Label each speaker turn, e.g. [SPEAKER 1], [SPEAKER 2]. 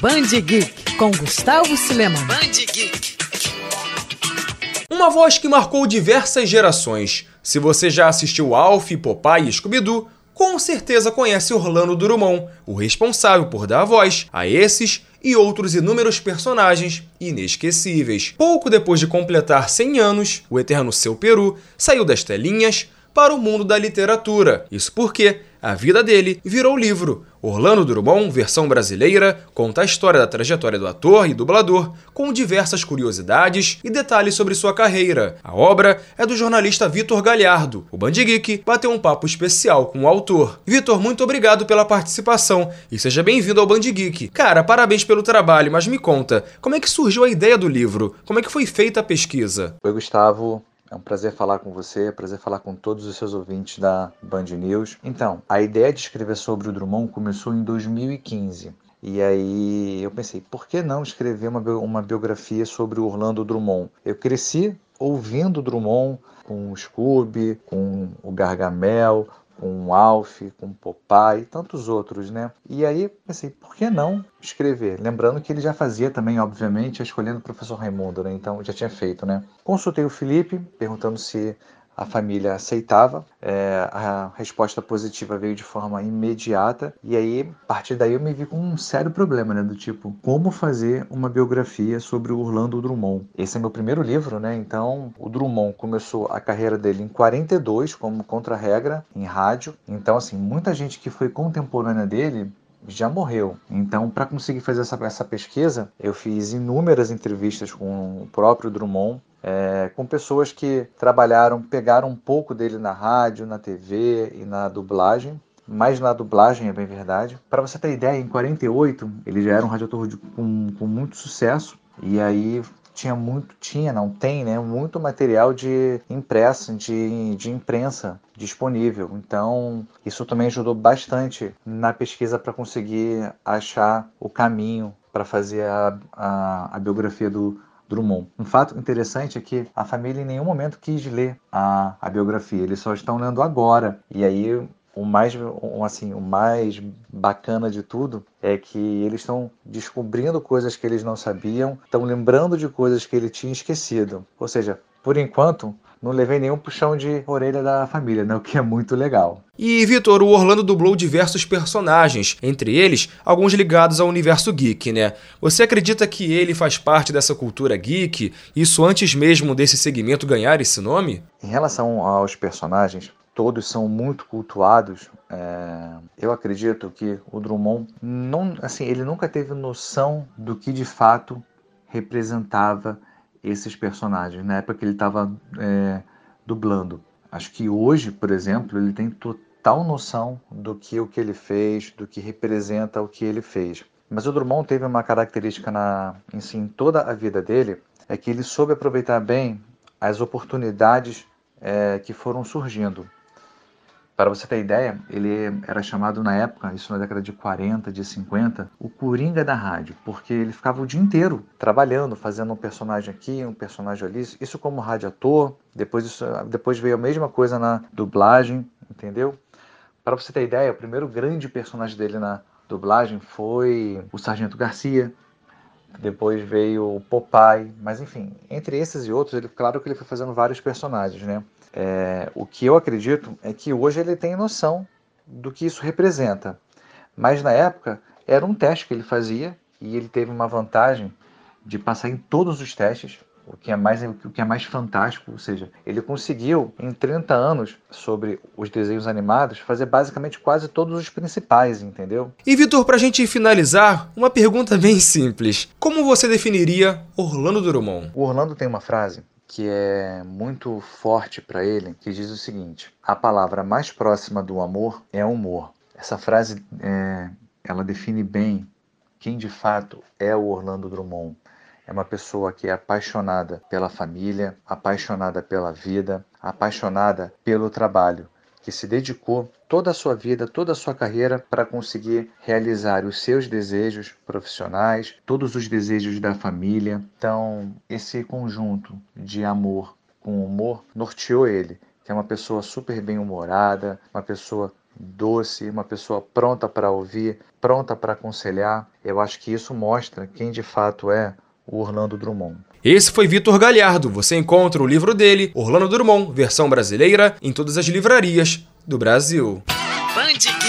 [SPEAKER 1] Band Geek com Gustavo Cileman. Band Geek.
[SPEAKER 2] Uma voz que marcou diversas gerações. Se você já assistiu Alf, Popeye e Scooby-Doo, com certeza conhece Orlando Drummond, o responsável por dar voz a esses e outros inúmeros personagens inesquecíveis. Pouco depois de completar 100 anos, o eterno Seu Peru saiu das telinhas para o mundo da literatura. Isso porque a vida dele virou livro. Orlando Drummond, versão brasileira, conta a história da trajetória do ator e dublador, com diversas curiosidades e detalhes sobre sua carreira. A obra é do jornalista Vitor Galhardo. O Band Geek bateu um papo especial com o autor. Vitor, muito obrigado pela participação e seja bem-vindo ao Band Geek. Cara, parabéns pelo trabalho, mas me conta, como é que surgiu a ideia do livro? Como é que foi feita a pesquisa?
[SPEAKER 3] Oi, Gustavo. É um prazer falar com você, é um prazer falar com todos os seus ouvintes da Band News. Então, a ideia de escrever sobre o Drummond começou em 2015. E aí eu pensei, por que não escrever uma, uma biografia sobre o Orlando Drummond? Eu cresci ouvindo Drummond com o Scooby, com o Gargamel, com o Alf, com o Popeye e tantos outros, né? E aí pensei, por que não escrever? Lembrando que ele já fazia também, obviamente, escolhendo o professor Raimundo, né? Então já tinha feito, né? Consultei o Felipe, perguntando se a família aceitava. É, a resposta positiva veio de forma imediata. E aí, a partir daí, eu me vi com um sério problema, né? Do tipo, como fazer uma biografia sobre o Orlando Drummond. Esse é meu primeiro livro, né? Então, o Drummond começou a carreira dele em 42, como contra-regra, em rádio. Então, assim, muita gente que foi contemporânea dele já morreu. Então, para conseguir fazer essa, essa pesquisa, eu fiz inúmeras entrevistas com o próprio Drummond, é, com pessoas que trabalharam, pegaram um pouco dele na rádio, na TV e na dublagem, mais na dublagem, é bem verdade. Para você ter ideia, em 48 ele já era um radiator com, com muito sucesso e aí tinha muito, tinha, não tem, né, muito material de impresso, de, de imprensa disponível. Então, isso também ajudou bastante na pesquisa para conseguir achar o caminho para fazer a, a, a biografia do, Drummond. Um fato interessante é que a família em nenhum momento quis ler a, a biografia, eles só estão lendo agora. E aí o mais, assim, o mais bacana de tudo é que eles estão descobrindo coisas que eles não sabiam, estão lembrando de coisas que ele tinha esquecido. Ou seja, por enquanto, não levei nenhum puxão de orelha da família, né? o que é muito legal.
[SPEAKER 2] E, Vitor, o Orlando dublou diversos personagens, entre eles alguns ligados ao universo geek, né? Você acredita que ele faz parte dessa cultura geek, isso antes mesmo desse segmento ganhar esse nome?
[SPEAKER 3] Em relação aos personagens, todos são muito cultuados. É... eu acredito que o Drummond não, assim, ele nunca teve noção do que de fato representava esses personagens na época que ele estava é, dublando. Acho que hoje, por exemplo, ele tem total noção do que o que ele fez, do que representa o que ele fez. Mas o Drummond teve uma característica na, em si, em toda a vida dele, é que ele soube aproveitar bem as oportunidades é, que foram surgindo. Para você ter ideia, ele era chamado na época, isso na década de 40, de 50, o Coringa da rádio, porque ele ficava o dia inteiro trabalhando, fazendo um personagem aqui, um personagem ali, isso como radiator, depois, isso, depois veio a mesma coisa na dublagem, entendeu? Para você ter ideia, o primeiro grande personagem dele na dublagem foi o Sargento Garcia, depois veio o Popeye, mas enfim, entre esses e outros, ele, claro que ele foi fazendo vários personagens, né? É, o que eu acredito é que hoje ele tem noção do que isso representa. Mas na época era um teste que ele fazia e ele teve uma vantagem de passar em todos os testes, o que é mais o que é mais fantástico, ou seja, ele conseguiu em 30 anos sobre os desenhos animados fazer basicamente quase todos os principais, entendeu?
[SPEAKER 2] E Vitor, para a gente finalizar, uma pergunta bem simples: como você definiria Orlando Drummond?
[SPEAKER 3] O Orlando tem uma frase que é muito forte para ele, que diz o seguinte: a palavra mais próxima do amor é humor. Essa frase é, ela define bem quem de fato é o Orlando Drummond. É uma pessoa que é apaixonada pela família, apaixonada pela vida, apaixonada pelo trabalho que se dedicou toda a sua vida, toda a sua carreira para conseguir realizar os seus desejos profissionais, todos os desejos da família. Então, esse conjunto de amor com humor norteou ele, que é uma pessoa super bem-humorada, uma pessoa doce, uma pessoa pronta para ouvir, pronta para aconselhar. Eu acho que isso mostra quem de fato é o Orlando Drummond.
[SPEAKER 2] Esse foi Vitor Galhardo. Você encontra o livro dele, Orlando Drummond, versão brasileira, em todas as livrarias do Brasil. Band